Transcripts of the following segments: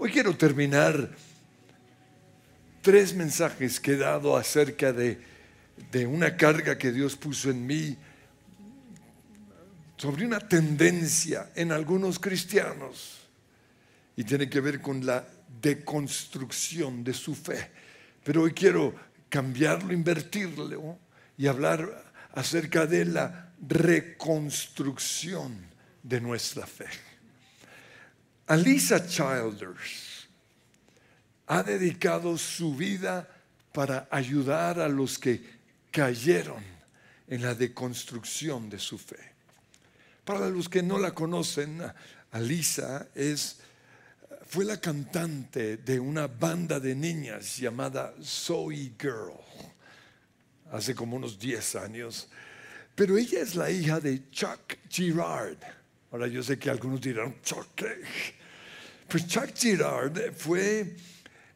Hoy quiero terminar tres mensajes que he dado acerca de, de una carga que Dios puso en mí sobre una tendencia en algunos cristianos y tiene que ver con la deconstrucción de su fe. Pero hoy quiero cambiarlo, invertirlo y hablar acerca de la reconstrucción de nuestra fe. Alisa Childers ha dedicado su vida para ayudar a los que cayeron en la deconstrucción de su fe. Para los que no la conocen, Alisa fue la cantante de una banda de niñas llamada Zoe Girl hace como unos 10 años. Pero ella es la hija de Chuck Girard. Ahora yo sé que algunos dirán, Chuck, Pues Chuck Girard fue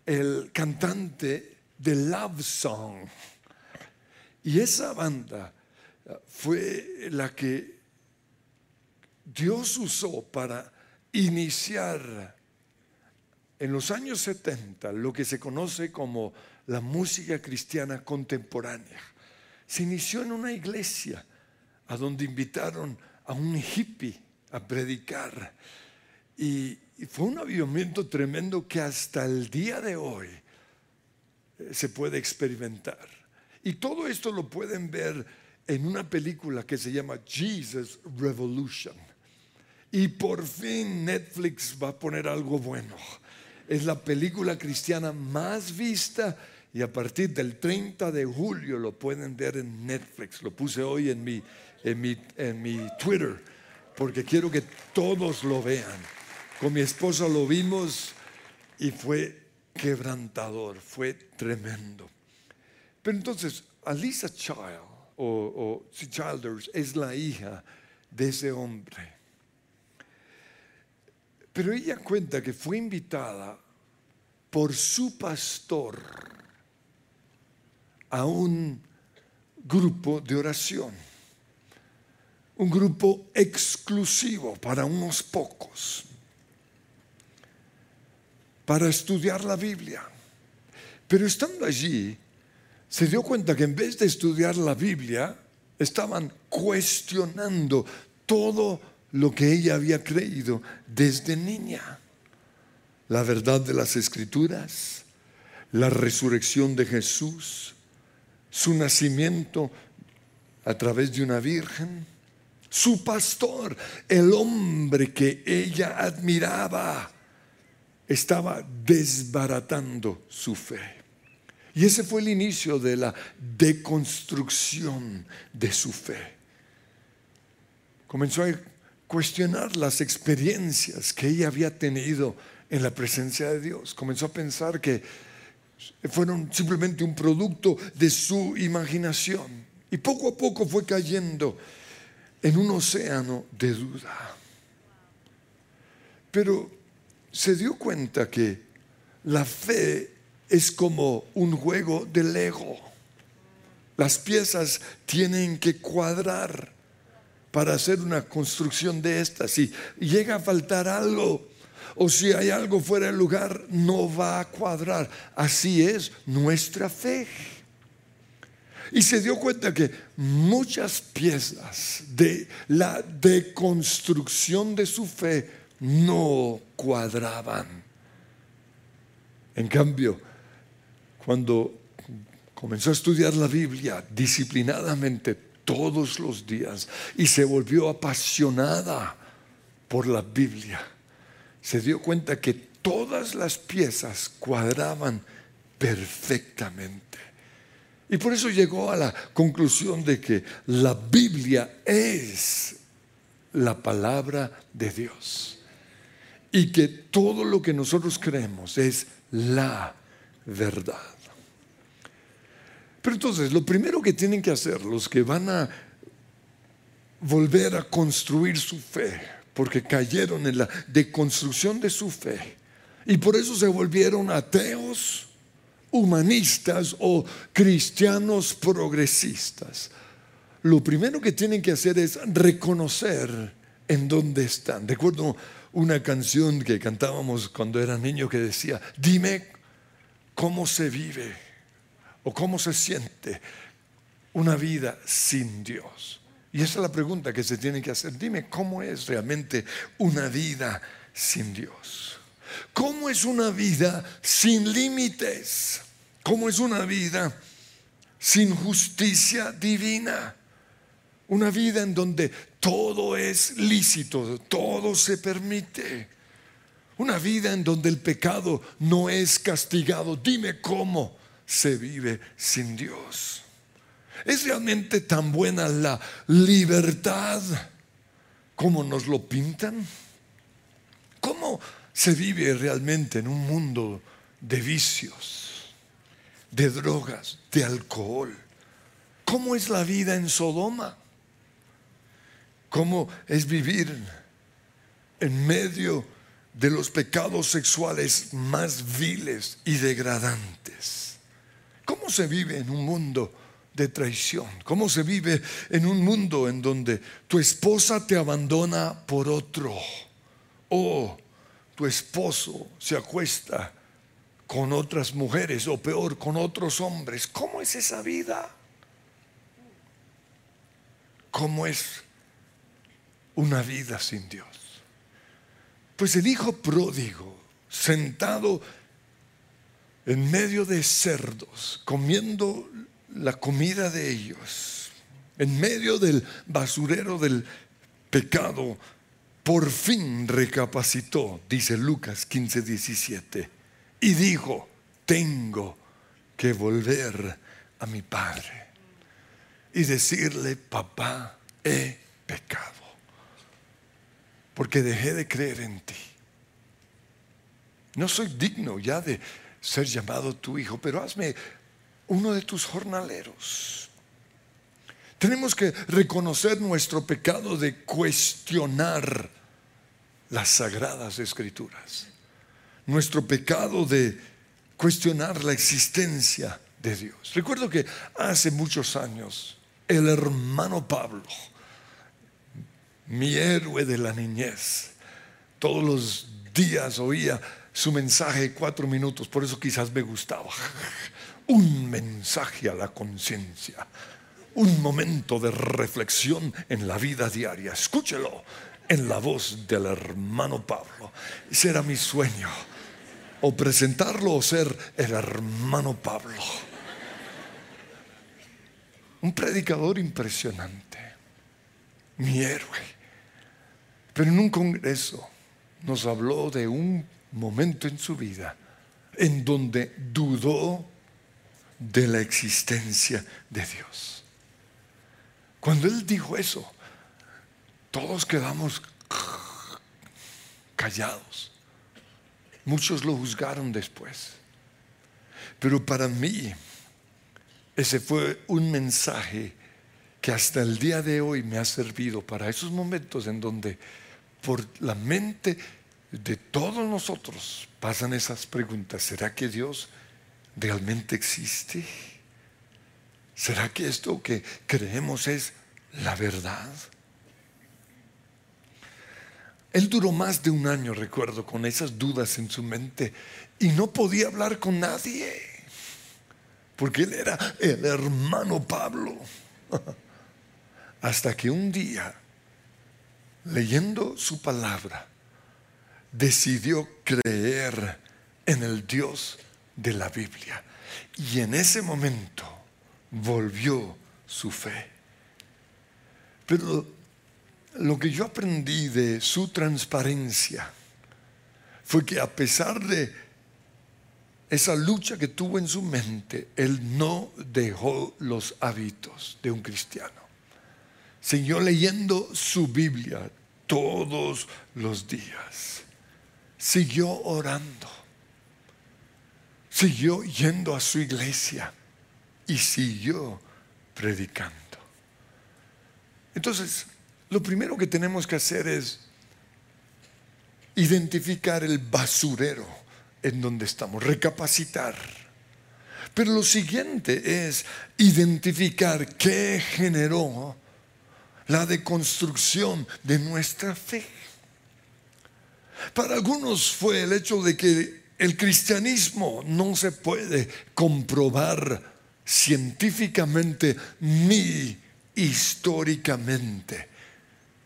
el cantante de Love Song. Y esa banda fue la que Dios usó para iniciar en los años 70 lo que se conoce como la música cristiana contemporánea. Se inició en una iglesia a donde invitaron a un hippie a predicar. Y, fue un avivamiento tremendo que hasta el día de hoy eh, se puede experimentar. Y todo esto lo pueden ver en una película que se llama Jesus Revolution. Y por fin Netflix va a poner algo bueno. Es la película cristiana más vista y a partir del 30 de julio lo pueden ver en Netflix. Lo puse hoy en mi, en mi, en mi Twitter porque quiero que todos lo vean. Con mi esposa lo vimos y fue quebrantador, fue tremendo. Pero entonces, Alisa Child o, o Childers es la hija de ese hombre pero ella cuenta que fue invitada por su pastor a un grupo de oración, un grupo exclusivo para unos pocos, para estudiar la Biblia. Pero estando allí, se dio cuenta que en vez de estudiar la Biblia, estaban cuestionando todo lo que ella había creído desde niña. La verdad de las escrituras, la resurrección de Jesús, su nacimiento a través de una virgen, su pastor, el hombre que ella admiraba, estaba desbaratando su fe. Y ese fue el inicio de la deconstrucción de su fe. Comenzó a cuestionar las experiencias que ella había tenido en la presencia de Dios. Comenzó a pensar que fueron simplemente un producto de su imaginación. Y poco a poco fue cayendo en un océano de duda. Pero se dio cuenta que la fe es como un juego de Lego. Las piezas tienen que cuadrar para hacer una construcción de esta. Si llega a faltar algo o si hay algo fuera de lugar, no va a cuadrar. Así es nuestra fe. Y se dio cuenta que muchas piezas de la deconstrucción de su fe no cuadraban. En cambio, cuando comenzó a estudiar la Biblia disciplinadamente, todos los días y se volvió apasionada por la Biblia. Se dio cuenta que todas las piezas cuadraban perfectamente. Y por eso llegó a la conclusión de que la Biblia es la palabra de Dios. Y que todo lo que nosotros creemos es la verdad. Pero entonces, lo primero que tienen que hacer los que van a volver a construir su fe, porque cayeron en la deconstrucción de su fe, y por eso se volvieron ateos, humanistas o cristianos progresistas. Lo primero que tienen que hacer es reconocer en dónde están. Recuerdo una canción que cantábamos cuando era niño que decía, dime cómo se vive o cómo se siente una vida sin Dios. Y esa es la pregunta que se tiene que hacer. Dime cómo es realmente una vida sin Dios. ¿Cómo es una vida sin límites? ¿Cómo es una vida sin justicia divina? Una vida en donde todo es lícito, todo se permite. Una vida en donde el pecado no es castigado. Dime cómo se vive sin Dios. ¿Es realmente tan buena la libertad como nos lo pintan? ¿Cómo se vive realmente en un mundo de vicios, de drogas, de alcohol? ¿Cómo es la vida en Sodoma? ¿Cómo es vivir en medio de los pecados sexuales más viles y degradantes? ¿Cómo se vive en un mundo de traición? ¿Cómo se vive en un mundo en donde tu esposa te abandona por otro? O tu esposo se acuesta con otras mujeres o peor, con otros hombres. ¿Cómo es esa vida? ¿Cómo es una vida sin Dios? Pues el hijo pródigo, sentado en medio de cerdos, comiendo la comida de ellos, en medio del basurero del pecado, por fin recapacitó, dice Lucas 15, 17, y dijo, tengo que volver a mi padre y decirle, papá, he pecado, porque dejé de creer en ti. No soy digno ya de ser llamado tu hijo, pero hazme uno de tus jornaleros. Tenemos que reconocer nuestro pecado de cuestionar las sagradas escrituras. Nuestro pecado de cuestionar la existencia de Dios. Recuerdo que hace muchos años el hermano Pablo, mi héroe de la niñez, todos los días oía su mensaje de cuatro minutos, por eso quizás me gustaba un mensaje a la conciencia, un momento de reflexión en la vida diaria. Escúchelo en la voz del hermano Pablo. Ese era mi sueño. O presentarlo o ser el hermano Pablo. Un predicador impresionante. Mi héroe. Pero en un congreso nos habló de un momento en su vida en donde dudó de la existencia de Dios. Cuando Él dijo eso, todos quedamos callados. Muchos lo juzgaron después. Pero para mí, ese fue un mensaje que hasta el día de hoy me ha servido para esos momentos en donde por la mente de todos nosotros pasan esas preguntas. ¿Será que Dios realmente existe? ¿Será que esto que creemos es la verdad? Él duró más de un año, recuerdo, con esas dudas en su mente y no podía hablar con nadie, porque él era el hermano Pablo. Hasta que un día, leyendo su palabra, decidió creer en el Dios de la Biblia. Y en ese momento volvió su fe. Pero lo que yo aprendí de su transparencia fue que a pesar de esa lucha que tuvo en su mente, él no dejó los hábitos de un cristiano. Siguió leyendo su Biblia todos los días. Siguió orando siguió yendo a su iglesia y siguió predicando. Entonces, lo primero que tenemos que hacer es identificar el basurero en donde estamos, recapacitar. Pero lo siguiente es identificar qué generó la deconstrucción de nuestra fe. Para algunos fue el hecho de que el cristianismo no se puede comprobar científicamente ni históricamente.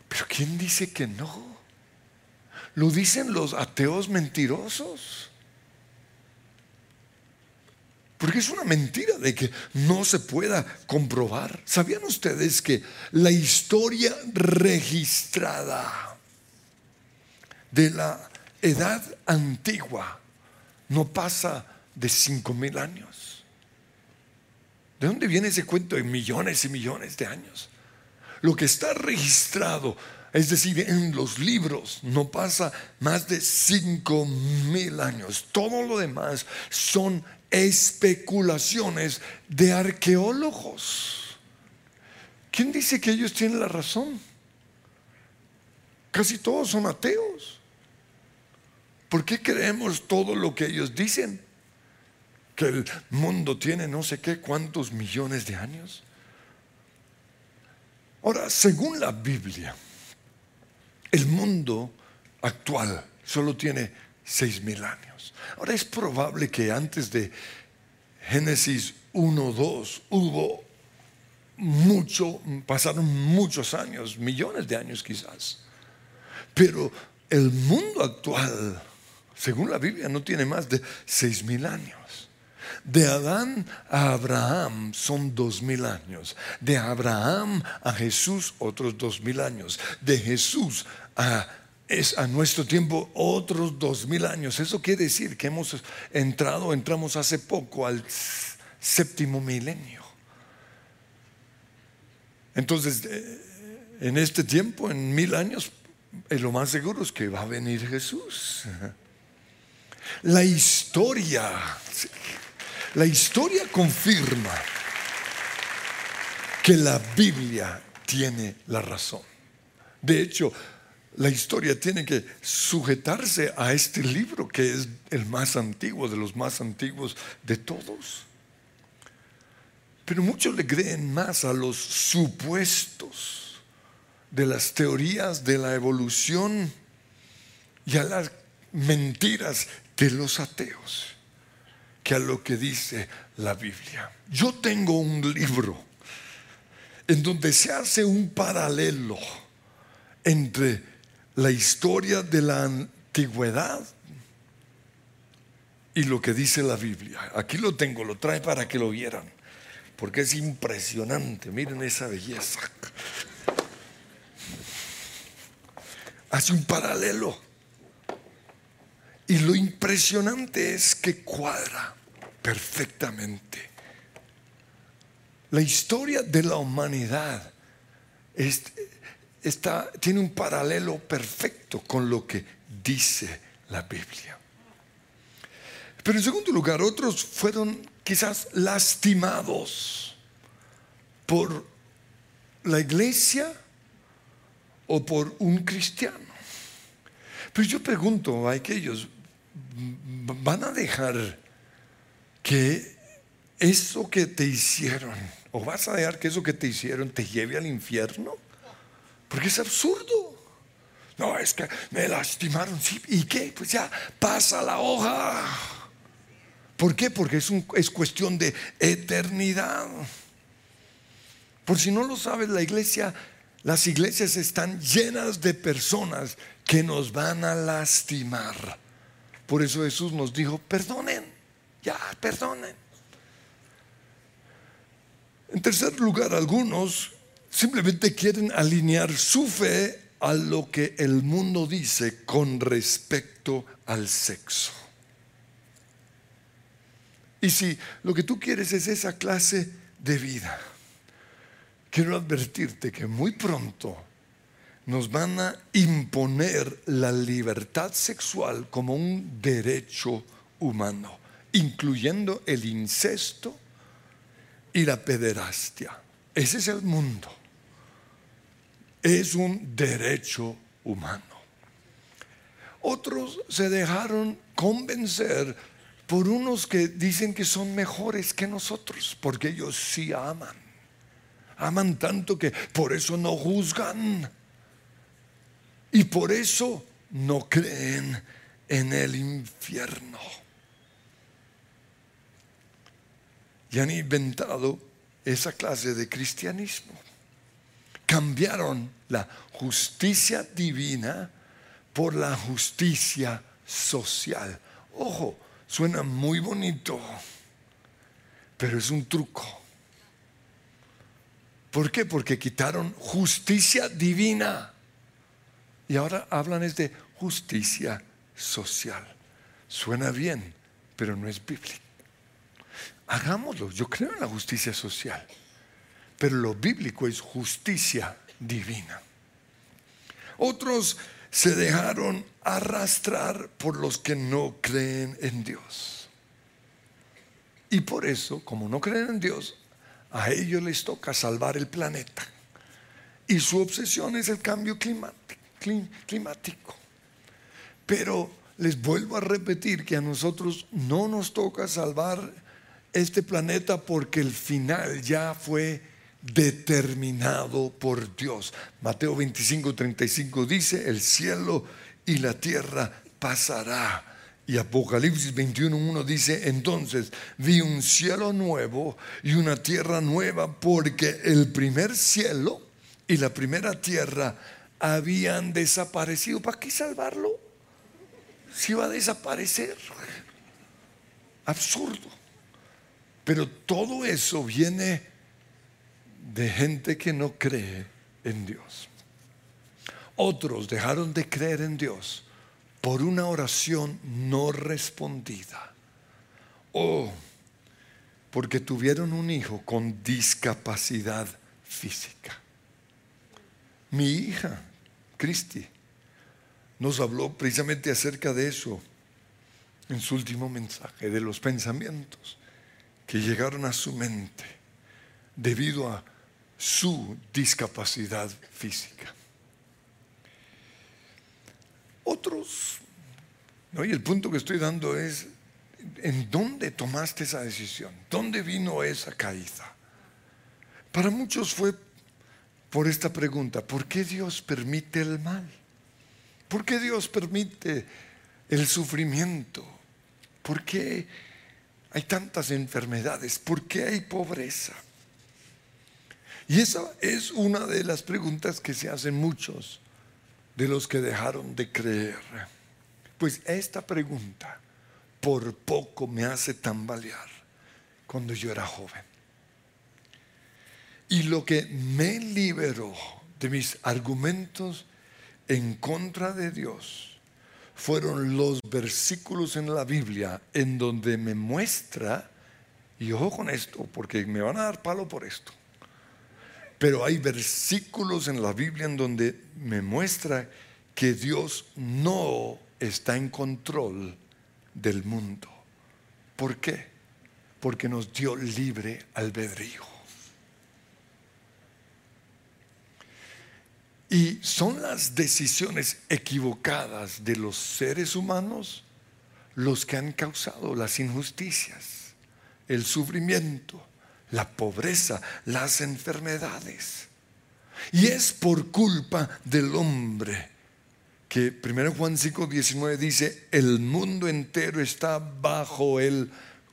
Pero ¿quién dice que no? Lo dicen los ateos mentirosos. Porque es una mentira de que no se pueda comprobar. ¿Sabían ustedes que la historia registrada de la edad antigua no pasa de cinco mil años? ¿De dónde viene ese cuento de millones y millones de años? Lo que está registrado, es decir, en los libros, no pasa más de cinco mil años. Todo lo demás son especulaciones de arqueólogos. ¿Quién dice que ellos tienen la razón? Casi todos son ateos. ¿Por qué creemos todo lo que ellos dicen? Que el mundo tiene no sé qué cuántos millones de años. Ahora, según la Biblia, el mundo actual solo tiene seis mil años. Ahora es probable que antes de Génesis 1, 2 hubo mucho, pasaron muchos años, millones de años quizás. Pero el mundo actual, según la Biblia, no tiene más de seis mil años. De Adán a Abraham son dos mil años. De Abraham a Jesús otros dos mil años. De Jesús a es a nuestro tiempo otros dos mil años. Eso quiere decir que hemos entrado, entramos hace poco al séptimo milenio. Entonces, eh, en este tiempo, en mil años, lo más seguro es que va a venir Jesús. La historia, la historia confirma que la Biblia tiene la razón. De hecho, la historia tiene que sujetarse a este libro que es el más antiguo, de los más antiguos de todos. Pero muchos le creen más a los supuestos de las teorías de la evolución y a las mentiras de los ateos que a lo que dice la Biblia. Yo tengo un libro en donde se hace un paralelo entre la historia de la antigüedad y lo que dice la Biblia. Aquí lo tengo, lo trae para que lo vieran, porque es impresionante. Miren esa belleza. Hace un paralelo. Y lo impresionante es que cuadra perfectamente. La historia de la humanidad es, tiene un paralelo perfecto con lo que dice la Biblia. Pero en segundo lugar, otros fueron quizás lastimados por la iglesia o por un cristiano. Pero yo pregunto a aquellos, ¿van a dejar que eso que te hicieron, o vas a dejar que eso que te hicieron te lleve al infierno? Porque es absurdo. No, es que me lastimaron. Sí, ¿Y qué? Pues ya pasa la hoja. ¿Por qué? Porque es, es cuestión de eternidad. Por si no lo sabes, la iglesia, las iglesias están llenas de personas que nos van a lastimar. Por eso Jesús nos dijo, perdonen, ya, perdonen. En tercer lugar, algunos simplemente quieren alinear su fe a lo que el mundo dice con respecto al sexo. Y si lo que tú quieres es esa clase de vida, quiero advertirte que muy pronto nos van a imponer la libertad sexual como un derecho humano, incluyendo el incesto y la pederastia. Ese es el mundo es un derecho humano. Otros se dejaron convencer por unos que dicen que son mejores que nosotros, porque ellos sí aman. Aman tanto que por eso no juzgan. Y por eso no creen en el infierno. Y han inventado esa clase de cristianismo. Cambiaron la justicia divina por la justicia social. Ojo, suena muy bonito, pero es un truco. ¿Por qué? Porque quitaron justicia divina. Y ahora hablan es de justicia social. Suena bien, pero no es bíblico. Hagámoslo, yo creo en la justicia social, pero lo bíblico es justicia divina. Otros se dejaron arrastrar por los que no creen en Dios. Y por eso, como no creen en Dios, a ellos les toca salvar el planeta. Y su obsesión es el cambio climático. Pero les vuelvo a repetir que a nosotros no nos toca salvar este planeta porque el final ya fue determinado por Dios. Mateo 25, 35 dice, el cielo y la tierra pasará. Y Apocalipsis 21.1 dice, entonces vi un cielo nuevo y una tierra nueva porque el primer cielo y la primera tierra habían desaparecido. ¿Para qué salvarlo? Si va a desaparecer. Absurdo. Pero todo eso viene de gente que no cree en Dios. Otros dejaron de creer en Dios por una oración no respondida. O porque tuvieron un hijo con discapacidad física. Mi hija, Cristi, nos habló precisamente acerca de eso en su último mensaje, de los pensamientos que llegaron a su mente debido a su discapacidad física. Otros, y el punto que estoy dando es, ¿en dónde tomaste esa decisión? ¿Dónde vino esa caída? Para muchos fue por esta pregunta, ¿por qué Dios permite el mal? ¿Por qué Dios permite el sufrimiento? ¿Por qué hay tantas enfermedades? ¿Por qué hay pobreza? Y esa es una de las preguntas que se hacen muchos de los que dejaron de creer. Pues esta pregunta por poco me hace tambalear cuando yo era joven. Y lo que me liberó de mis argumentos en contra de Dios fueron los versículos en la Biblia en donde me muestra, y ojo con esto, porque me van a dar palo por esto, pero hay versículos en la Biblia en donde me muestra que Dios no está en control del mundo. ¿Por qué? Porque nos dio libre albedrío. Y son las decisiones equivocadas de los seres humanos los que han causado las injusticias, el sufrimiento, la pobreza, las enfermedades. Y es por culpa del hombre que 1 Juan 5, 19 dice, el mundo entero está bajo el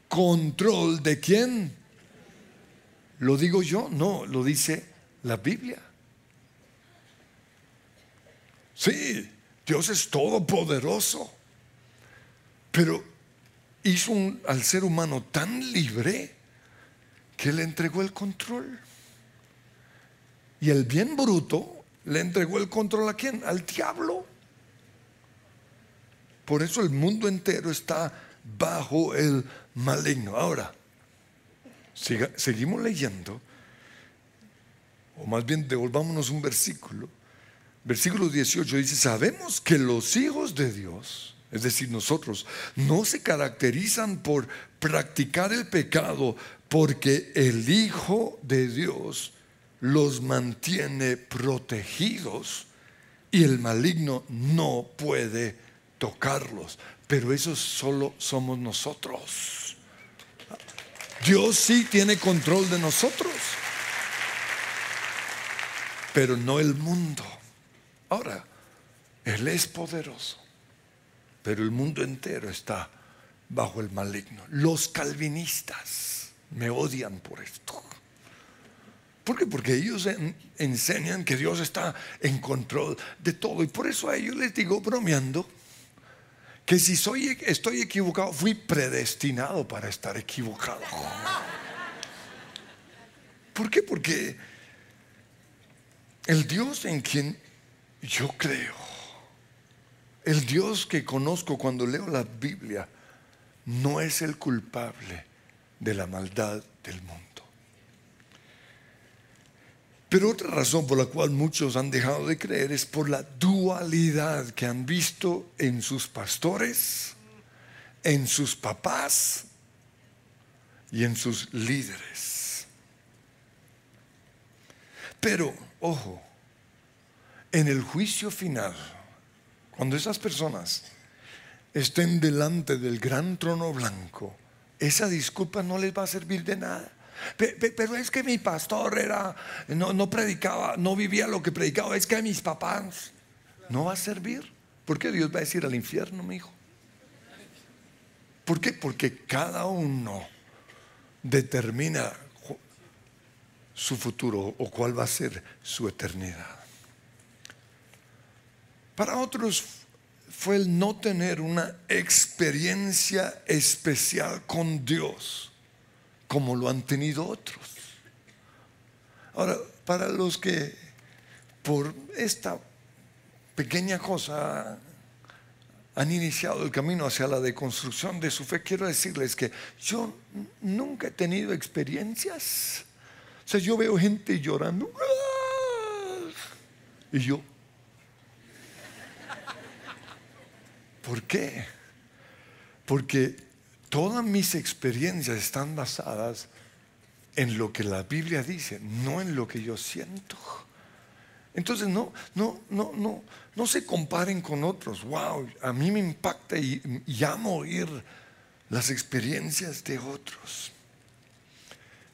control de quién. ¿Lo digo yo? No, lo dice la Biblia. Sí, Dios es todopoderoso, pero hizo al ser humano tan libre que le entregó el control. Y el bien bruto le entregó el control a quién? Al diablo. Por eso el mundo entero está bajo el maligno. Ahora, seguimos leyendo, o más bien devolvámonos un versículo. Versículo 18 dice, sabemos que los hijos de Dios, es decir, nosotros, no se caracterizan por practicar el pecado, porque el Hijo de Dios los mantiene protegidos y el maligno no puede tocarlos. Pero eso solo somos nosotros. Dios sí tiene control de nosotros, pero no el mundo. Ahora, Él es poderoso, pero el mundo entero está bajo el maligno. Los calvinistas me odian por esto. ¿Por qué? Porque ellos enseñan que Dios está en control de todo. Y por eso a ellos les digo, bromeando, que si soy, estoy equivocado, fui predestinado para estar equivocado. ¿Por qué? Porque el Dios en quien yo creo, el Dios que conozco cuando leo la Biblia, no es el culpable de la maldad del mundo. Pero otra razón por la cual muchos han dejado de creer es por la dualidad que han visto en sus pastores, en sus papás y en sus líderes. Pero, ojo, en el juicio final, cuando esas personas estén delante del gran trono blanco, esa disculpa no les va a servir de nada. Pero es que mi pastor era, no, predicaba, no vivía lo que predicaba. Es que mis papás no va a servir. ¿Por qué Dios va a decir al infierno, mi hijo? ¿Por qué? Porque cada uno determina su futuro o cuál va a ser su eternidad. Para otros fue el no tener una experiencia especial con Dios como lo han tenido otros. Ahora, para los que por esta pequeña cosa han iniciado el camino hacia la deconstrucción de su fe, quiero decirles que yo nunca he tenido experiencias. O sea, yo veo gente llorando. Y yo. ¿Por qué? Porque todas mis experiencias están basadas en lo que la Biblia dice, no en lo que yo siento. Entonces no, no, no, no, no se comparen con otros. Wow, a mí me impacta y, amo oír las experiencias de otros.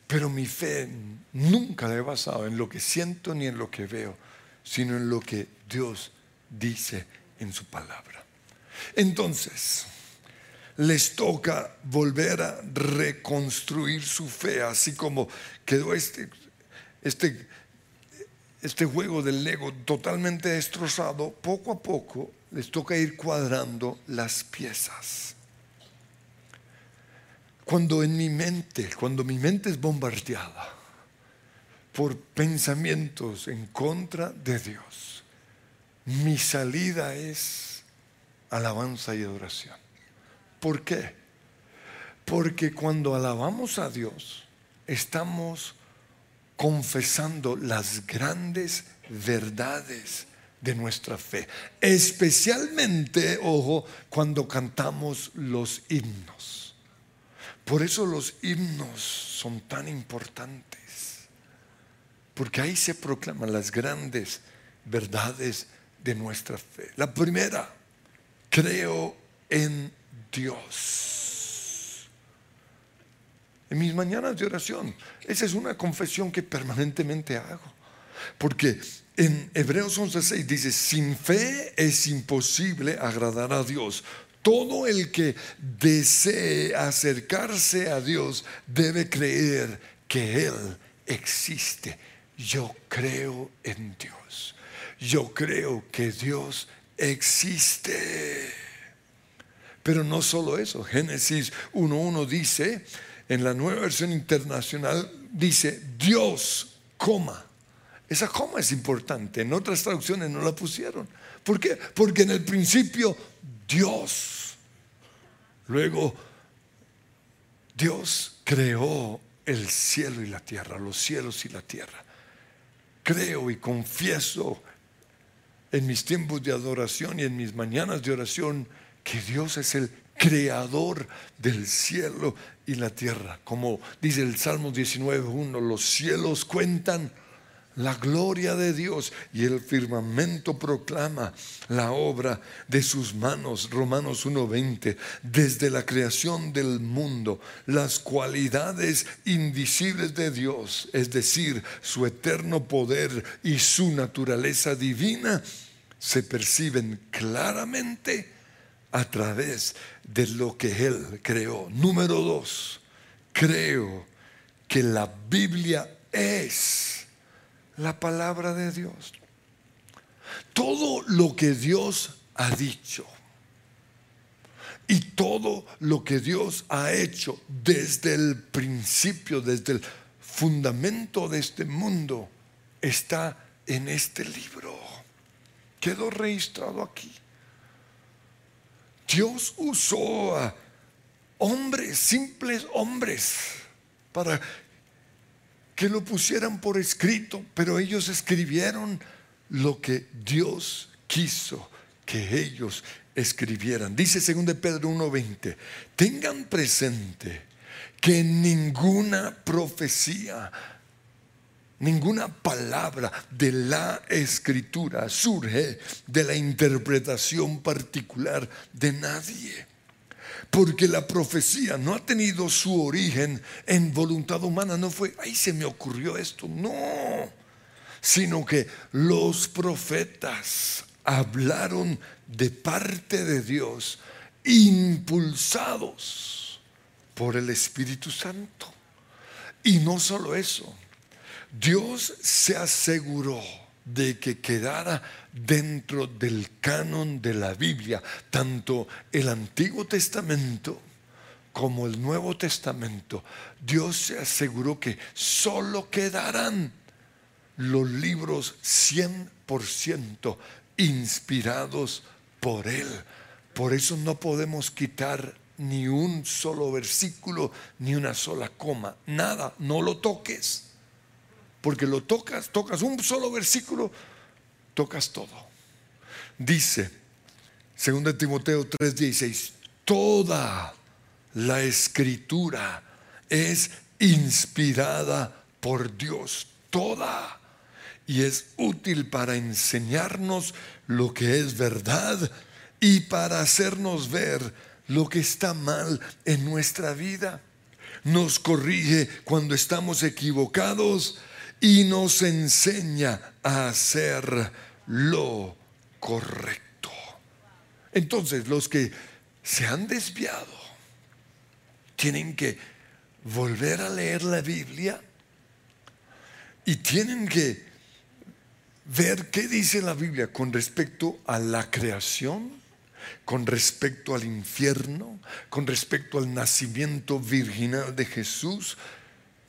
Pero mi fe nunca la he basado en lo que siento ni en lo que veo, sino en lo que Dios dice en su palabra. Entonces, les toca volver a reconstruir su fe, así como quedó este, este, este juego del Lego totalmente destrozado, poco a poco les toca ir cuadrando las piezas. Cuando en mi mente, cuando mi mente es bombardeada por pensamientos en contra de Dios, mi salida es alabanza y adoración. ¿Por qué? Porque cuando alabamos a Dios, estamos confesando las grandes verdades de nuestra fe. Especialmente, ojo, cuando cantamos los himnos. Por eso los himnos son tan importantes. Porque ahí se proclaman las grandes verdades de nuestra fe. La primera, creo en Dios. En mis mañanas de oración, esa es una confesión que permanentemente hago. Porque en Hebreos 11:6 dice, sin fe es imposible agradar a Dios. Todo el que desee acercarse a Dios debe creer que Él existe. Yo creo en Dios. Yo creo que Dios existe. Pero no solo eso, Génesis 1.1 dice, en la nueva versión internacional, dice Dios, coma. Esa coma es importante, en otras traducciones no la pusieron. ¿Por qué? Porque en el principio Dios, luego Dios creó el cielo y la tierra, los cielos y la tierra. Creo y confieso en mis tiempos de adoración y en mis mañanas de oración que Dios es el creador del cielo y la tierra. Como dice el Salmo 19.1, los cielos cuentan la gloria de Dios y el firmamento proclama la obra de sus manos. Romanos 1.20, desde la creación del mundo, las cualidades invisibles de Dios, es decir, su eterno poder y su naturaleza divina, se perciben claramente a través de lo que Él creó. Número dos, creo que la Biblia es la palabra de Dios. Todo lo que Dios ha dicho y todo lo que Dios ha hecho desde el principio, desde el fundamento de este mundo, está en este libro. Quedó registrado aquí. Dios usó a hombres, simples hombres, para que lo pusieran por escrito, pero ellos escribieron lo que Dios quiso que ellos escribieran. Dice 2 Pedro 1:20, tengan presente que ninguna profecía, ninguna palabra de la escritura surge de la interpretación particular de nadie. Porque la profecía no ha tenido su origen en voluntad humana, no fue, ay, se me ocurrió esto, no, sino que los profetas hablaron de parte de Dios, impulsados por el Espíritu Santo. Y no solo eso, Dios se aseguró de que quedara dentro del canon de la Biblia, tanto el Antiguo Testamento como el Nuevo Testamento. Dios se aseguró que solo quedarán los libros 100% inspirados por Él. Por eso no podemos quitar ni un solo versículo, ni una sola coma, nada, no lo toques. Porque lo tocas, tocas un solo versículo, tocas todo. Dice, 2 Timoteo 3:16, toda la escritura es inspirada por Dios, toda y es útil para enseñarnos lo que es verdad y para hacernos ver lo que está mal en nuestra vida. Nos corrige cuando estamos equivocados y nos enseña a hacer lo correcto. Entonces, los que se han desviado tienen que volver a leer la Biblia y tienen que ver qué dice la Biblia con respecto a la creación, con respecto al infierno, con respecto al nacimiento virginal de Jesús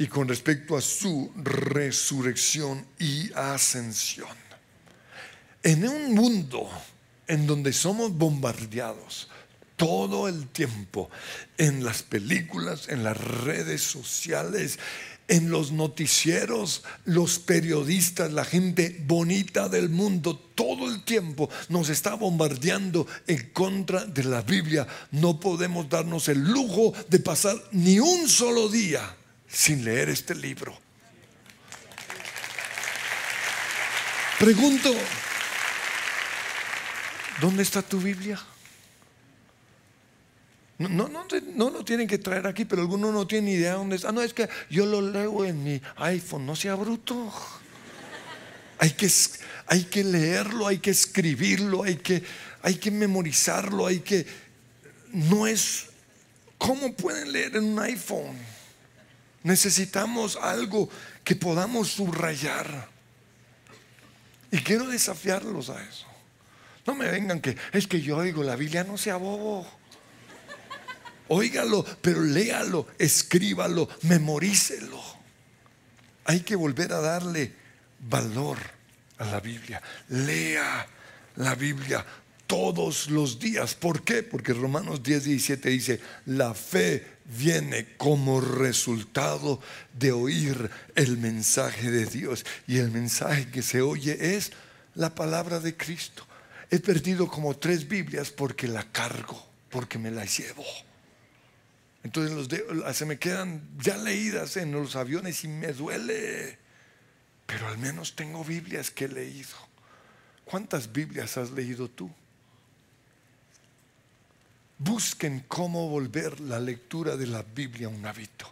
y con respecto a su resurrección y ascensión. En un mundo en donde somos bombardeados todo el tiempo en las películas, en las redes sociales, en los noticieros, los periodistas, la gente bonita del mundo, todo el tiempo nos está bombardeando en contra de la Biblia. No podemos darnos el lujo de pasar ni un solo día sin leer este libro. Pregunto, ¿dónde está tu Biblia? No, no, no, lo tienen que traer aquí, pero algunos no tienen idea dónde está. No, es que yo lo leo en mi iPhone, no sea bruto. Hay que, hay que leerlo, hay que escribirlo, hay que, hay que memorizarlo, hay que... No es... ¿Cómo pueden leer en un iPhone? Necesitamos algo que podamos subrayar. Y quiero desafiarlos a eso. No me vengan que es que yo oigo la Biblia, no sea bobo. Óigalo, pero léalo, escríbalo, memorícelo. Hay que volver a darle valor a la Biblia. Lea la Biblia todos los días. ¿Por qué? Porque Romanos 10, 17 dice, la fe viene como resultado de oír el mensaje de Dios. Y el mensaje que se oye es la palabra de Cristo. He perdido como tres Biblias porque la cargo, porque me la llevo. Entonces se me quedan ya leídas en los aviones y me duele. Pero al menos tengo Biblias que he leído. ¿Cuántas Biblias has leído tú? Busquen cómo volver la lectura de la Biblia un hábito.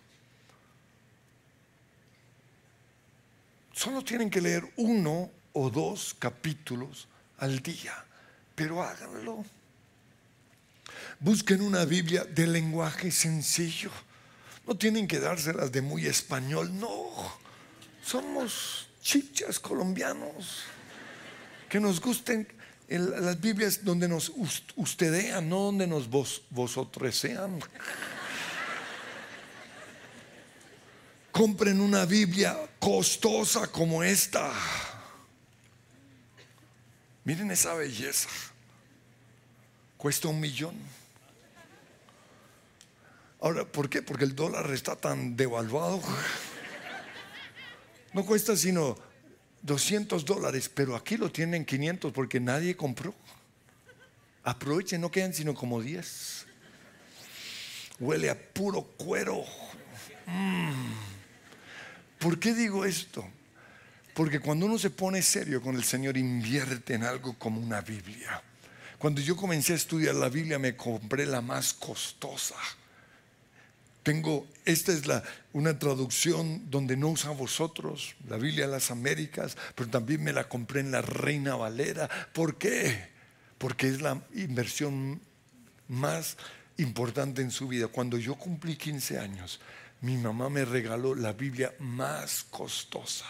Solo tienen que leer uno o dos capítulos al día, pero háganlo. Busquen una Biblia de lenguaje sencillo. No tienen que dárselas de muy español, no. Somos chichas colombianos que nos gusten las Biblias donde nos ustedean, no donde nos vos, vosotros sean. Compren una Biblia costosa como esta. Miren esa belleza. Cuesta un millón. Ahora, ¿por qué? Porque el dólar está tan devaluado. No cuesta sino 200 dólares, pero aquí lo tienen 500 porque nadie compró. Aprovechen, no quedan sino como 10. Huele a puro cuero. Mm. ¿Por qué digo esto? Porque cuando uno se pone serio con el Señor, invierte en algo como una Biblia. Cuando yo comencé a estudiar la Biblia, me compré la más costosa tengo, esta es la, una traducción donde no usan vosotros, la Biblia de las Américas, pero también me la compré en la Reina Valera. ¿Por qué? Porque es la inversión más importante en su vida. Cuando yo cumplí 15 años, mi mamá me regaló la Biblia más costosa.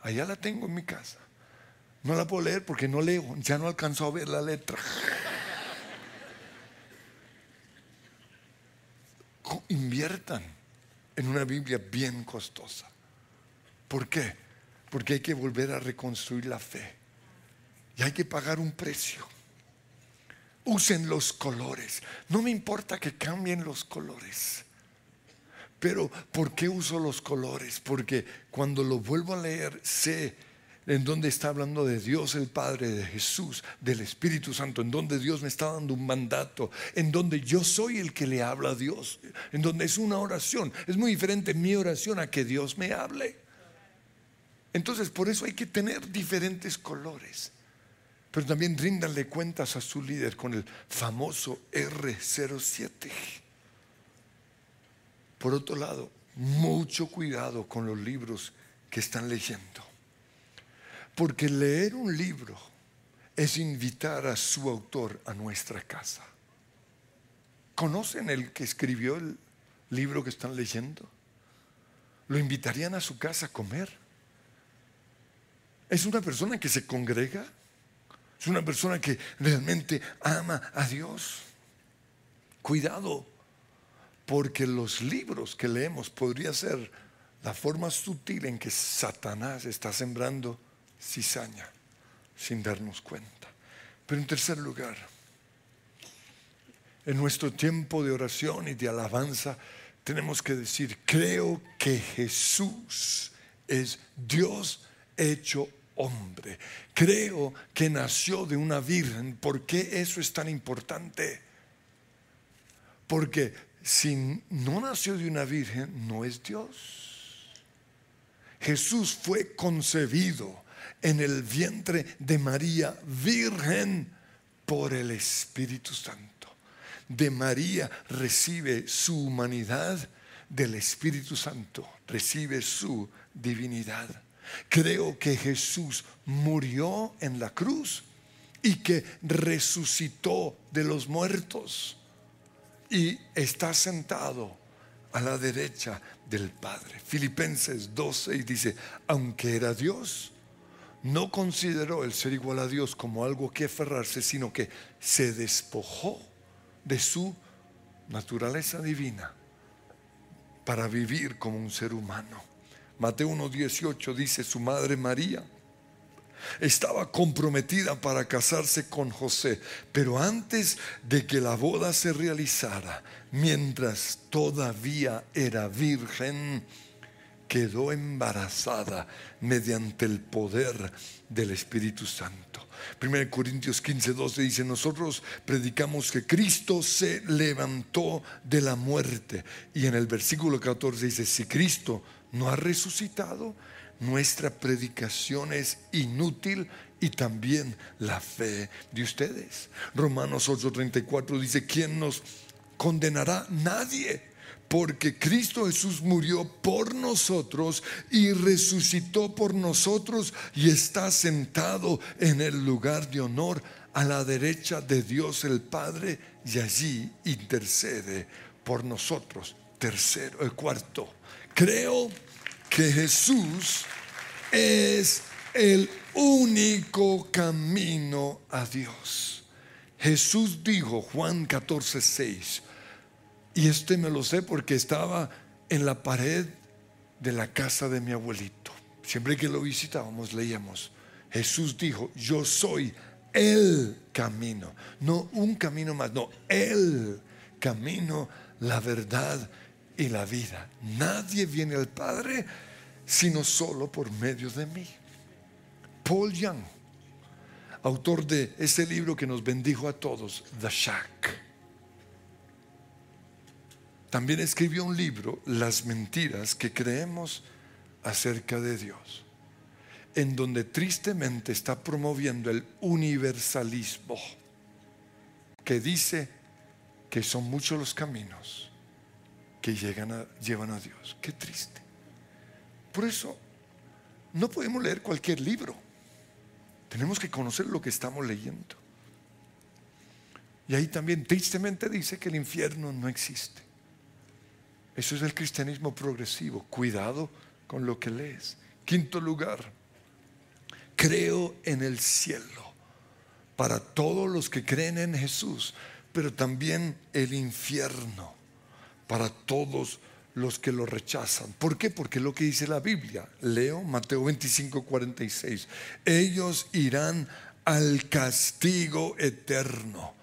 Allá la tengo en mi casa. No la puedo leer porque no leo, ya no alcanzó a ver la letra. Inviertan en una Biblia bien costosa. ¿Por qué? Porque hay que volver a reconstruir la fe. Y hay que pagar un precio. Usen los colores. No me importa que cambien los colores. Pero ¿por qué uso los colores? Porque cuando lo vuelvo a leer sé en donde está hablando de Dios el Padre, de Jesús, del Espíritu Santo, en donde Dios me está dando un mandato, en donde yo soy el que le habla a Dios, en donde es una oración. Es muy diferente mi oración a que Dios me hable. Entonces, por eso hay que tener diferentes colores. Pero también ríndanle cuentas a su líder con el famoso R07. Por otro lado, mucho cuidado con los libros que están leyendo. Porque leer un libro es invitar a su autor a nuestra casa. ¿Conocen el que escribió el libro que están leyendo? ¿Lo invitarían a su casa a comer? ¿Es una persona que se congrega? ¿Es una persona que realmente ama a Dios? Cuidado, porque los libros que leemos podría ser la forma sutil en que Satanás está sembrando cizaña sin darnos cuenta. Pero en tercer lugar, en nuestro tiempo de oración y de alabanza, tenemos que decir, creo que Jesús es Dios hecho hombre. Creo que nació de una virgen. ¿Por qué eso es tan importante? Porque si no nació de una virgen, no es Dios. Jesús fue concebido en el vientre de María, virgen por el Espíritu Santo. De María recibe su humanidad, del Espíritu Santo recibe su divinidad. Creo que Jesús murió en la cruz y que resucitó de los muertos y está sentado a la derecha del Padre. Filipenses 12 y dice, aunque era Dios, no consideró el ser igual a Dios como algo que aferrarse, sino que se despojó de su naturaleza divina para vivir como un ser humano. Mateo 1.18 dice, su madre María estaba comprometida para casarse con José, pero antes de que la boda se realizara, mientras todavía era virgen, quedó embarazada mediante el poder del Espíritu Santo. 1 Corintios 15, 12 dice, nosotros predicamos que Cristo se levantó de la muerte. Y en el versículo 14 dice, si Cristo no ha resucitado, nuestra predicación es inútil y también la fe de ustedes. Romanos 8:34 dice, ¿quién nos condenará? Nadie porque Cristo Jesús murió por nosotros y resucitó por nosotros y está sentado en el lugar de honor a la derecha de Dios el Padre y allí intercede por nosotros. Tercero, el cuarto, creo que Jesús es el único camino a Dios. Jesús dijo, Juan 14, 6, y este me lo sé porque estaba en la pared de la casa de mi abuelito. Siempre que lo visitábamos leíamos, Jesús dijo, yo soy el camino, no un camino más, no, el camino, la verdad y la vida. Nadie viene al Padre sino solo por medio de mí. Paul Young, autor de ese libro que nos bendijo a todos, The Shack. También escribió un libro, Las mentiras que creemos acerca de Dios, en donde tristemente está promoviendo el universalismo, que dice que son muchos los caminos que llegan a, llevan a Dios. Qué triste. Por eso no podemos leer cualquier libro. Tenemos que conocer lo que estamos leyendo. Y ahí también tristemente dice que el infierno no existe. Eso es el cristianismo progresivo. Cuidado con lo que lees. Quinto lugar, creo en el cielo para todos los que creen en Jesús, pero también el infierno para todos los que lo rechazan. ¿Por qué? Porque lo que dice la Biblia. Leo Mateo 25, 46. Ellos irán al castigo eterno,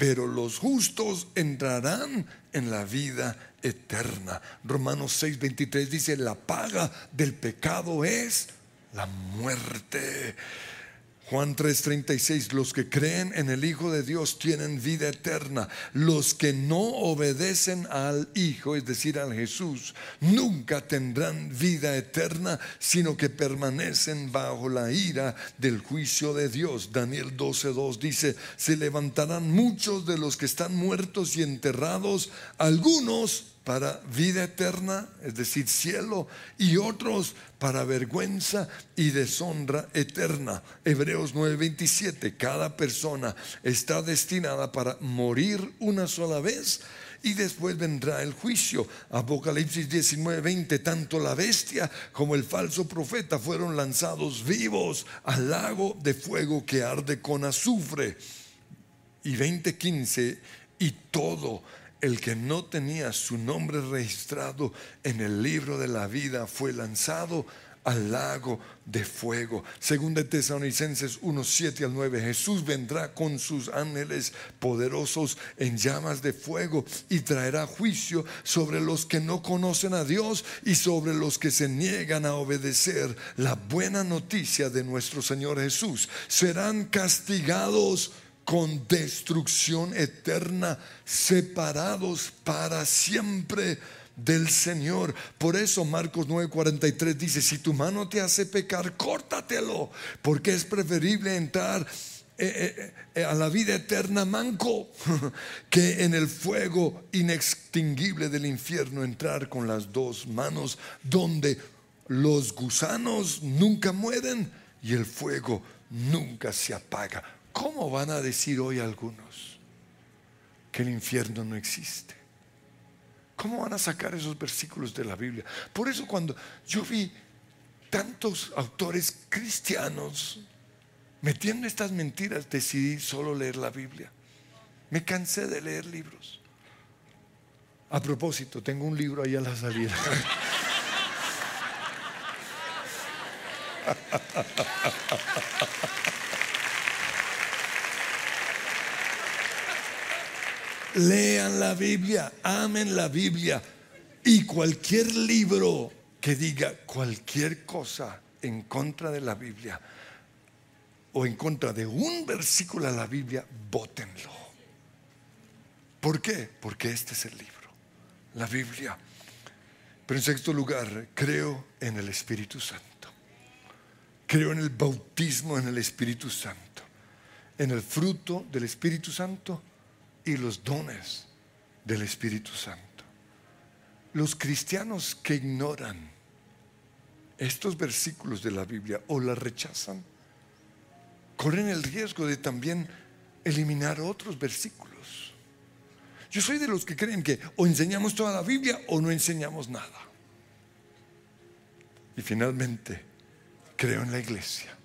pero los justos entrarán en la vida eterna. Romanos 6, 23 dice, la paga del pecado es la muerte. Juan 3:36, los que creen en el Hijo de Dios tienen vida eterna. Los que no obedecen al Hijo, es decir, al Jesús, nunca tendrán vida eterna, sino que permanecen bajo la ira del juicio de Dios. Daniel 12:2 dice, se levantarán muchos de los que están muertos y enterrados, algunos para vida eterna, es decir, cielo, y otros para vergüenza y deshonra eterna. Hebreos 9:27, cada persona está destinada para morir una sola vez y después vendrá el juicio. Apocalipsis 19:20, tanto la bestia como el falso profeta fueron lanzados vivos al lago de fuego que arde con azufre. Y 20:15, y todo el que no tenía su nombre registrado en el libro de la vida fue lanzado al lago de fuego. Según de Tesalonicenses 1, 7 al 9, Jesús vendrá con sus ángeles poderosos en llamas de fuego y traerá juicio sobre los que no conocen a Dios y sobre los que se niegan a obedecer la buena noticia de nuestro Señor Jesús. Serán castigados con destrucción eterna, separados para siempre del Señor. Por eso Marcos 9:43 dice, si tu mano te hace pecar, córtatelo, porque es preferible entrar eh, eh, eh, a la vida eterna manco que en el fuego inextinguible del infierno entrar con las dos manos donde los gusanos nunca mueren y el fuego nunca se apaga. ¿Cómo van a decir hoy algunos que el infierno no existe? ¿Cómo van a sacar esos versículos de la Biblia? Por eso cuando yo vi tantos autores cristianos metiendo estas mentiras, decidí solo leer la Biblia. Me cansé de leer libros. A propósito, tengo un libro ahí a la salida. Lean la Biblia, amen la Biblia y cualquier libro que diga cualquier cosa en contra de la Biblia o en contra de un versículo de la Biblia, bótenlo. ¿Por qué? Porque este es el libro, la Biblia. Pero en sexto lugar, creo en el Espíritu Santo. Creo en el bautismo en el Espíritu Santo, en el fruto del Espíritu Santo y los dones del Espíritu Santo. los cristianos que ignoran estos versículos de la Biblia o la rechazan, corren el riesgo de también eliminar otros versículos. Yo soy de los que creen que o enseñamos toda la Biblia o no enseñamos nada. Y finalmente, creo en la iglesia.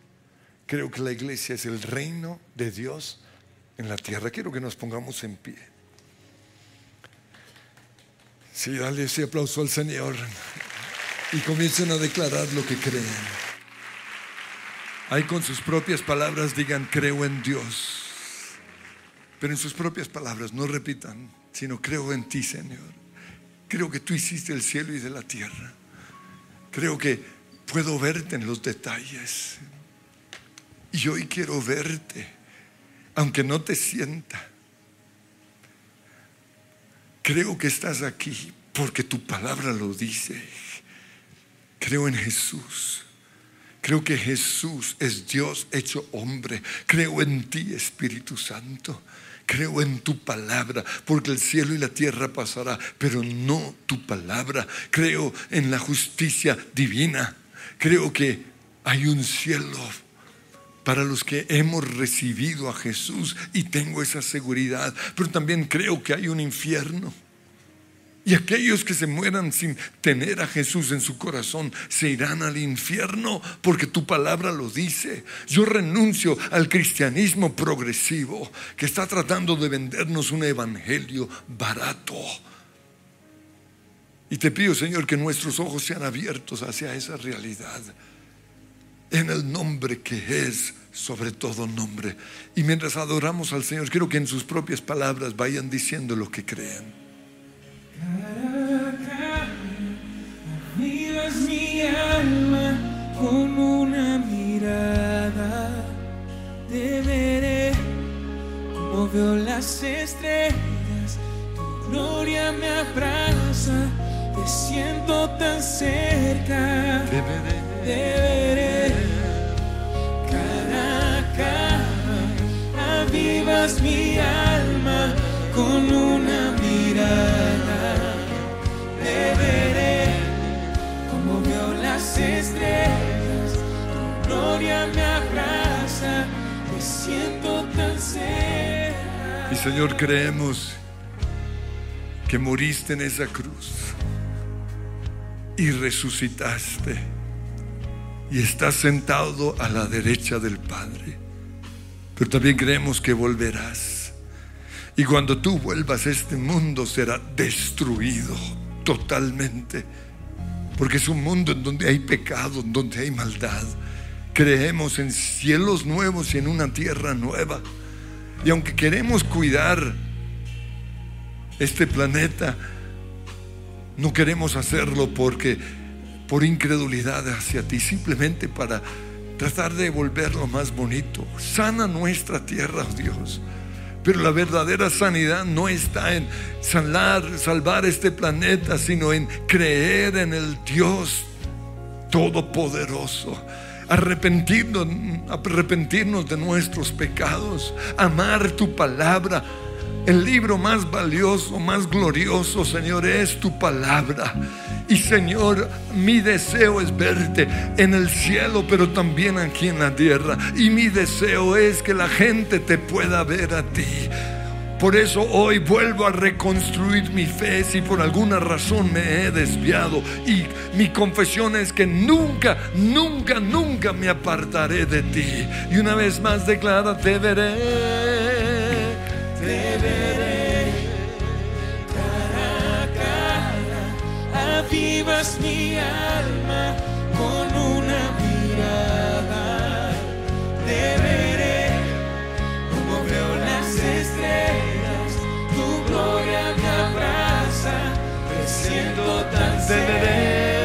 Creo que la iglesia es el reino de Dios en la tierra. Quiero que nos pongamos en pie. Sí, dale ese aplauso al Señor y comiencen a declarar lo que creen. Ahí con sus propias palabras digan, creo en Dios. Pero en sus propias palabras no repitan, sino creo en ti, Señor. Creo que tú hiciste el cielo y de la tierra. Creo que puedo verte en los detalles. Y hoy quiero verte, aunque no te sienta. Creo que estás aquí porque tu palabra lo dice. Creo en Jesús. Creo que Jesús es Dios hecho hombre. Creo en ti, Espíritu Santo. Creo en tu palabra, porque el cielo y la tierra pasará, pero no tu palabra. Creo en la justicia divina. Creo que hay un cielo para los que hemos recibido a Jesús y tengo esa seguridad, pero también creo que hay un infierno y aquellos que se mueran sin tener a Jesús en su corazón se irán al infierno porque tu palabra lo dice. Yo renuncio al cristianismo progresivo que está tratando de vendernos un evangelio barato. Y te pido, Señor, que nuestros ojos sean abiertos hacia esa realidad. En el nombre que es sobre todo nombre. Y mientras adoramos al Señor, quiero que en sus propias palabras vayan diciendo lo que creen. Cara mi alma con una mirada. Te veré como veo las estrellas. Tu gloria me abraza, te siento tan cerca. Te veré. Mi alma con una mirada. Te veré como veo las estrellas. Tu gloria me abraza. Te siento tan cerca. Y Señor, creemos que moriste en esa cruz y resucitaste y estás sentado a la derecha del Padre. Pero también creemos que volverás. Y cuando tú vuelvas, este mundo será destruido totalmente. Porque es un mundo en donde hay pecado, en donde hay maldad. Creemos en cielos nuevos y en una tierra nueva. Y aunque queremos cuidar este planeta, no queremos hacerlo porque por incredulidad hacia ti, simplemente para tratar de volverlo más bonito. Sana nuestra tierra, oh Dios. Pero la verdadera sanidad no está en sanar, salvar este planeta, sino en creer en el Dios Todopoderoso. Arrepentirnos, arrepentirnos de nuestros pecados, amar tu palabra. El libro más valioso, más glorioso, Señor, es tu palabra. Y Señor, mi deseo es verte en el cielo, pero también aquí en la tierra. Y mi deseo es que la gente te pueda ver a ti. Por eso hoy vuelvo a reconstruir mi fe si por alguna razón me he desviado. Y mi confesión es que nunca, nunca, nunca me apartaré de ti. Y una vez más declara, te veré. Te veré avivas mi alma con una mirada. Te veré como veo las estrellas, tu gloria me abraza, te siento tan Te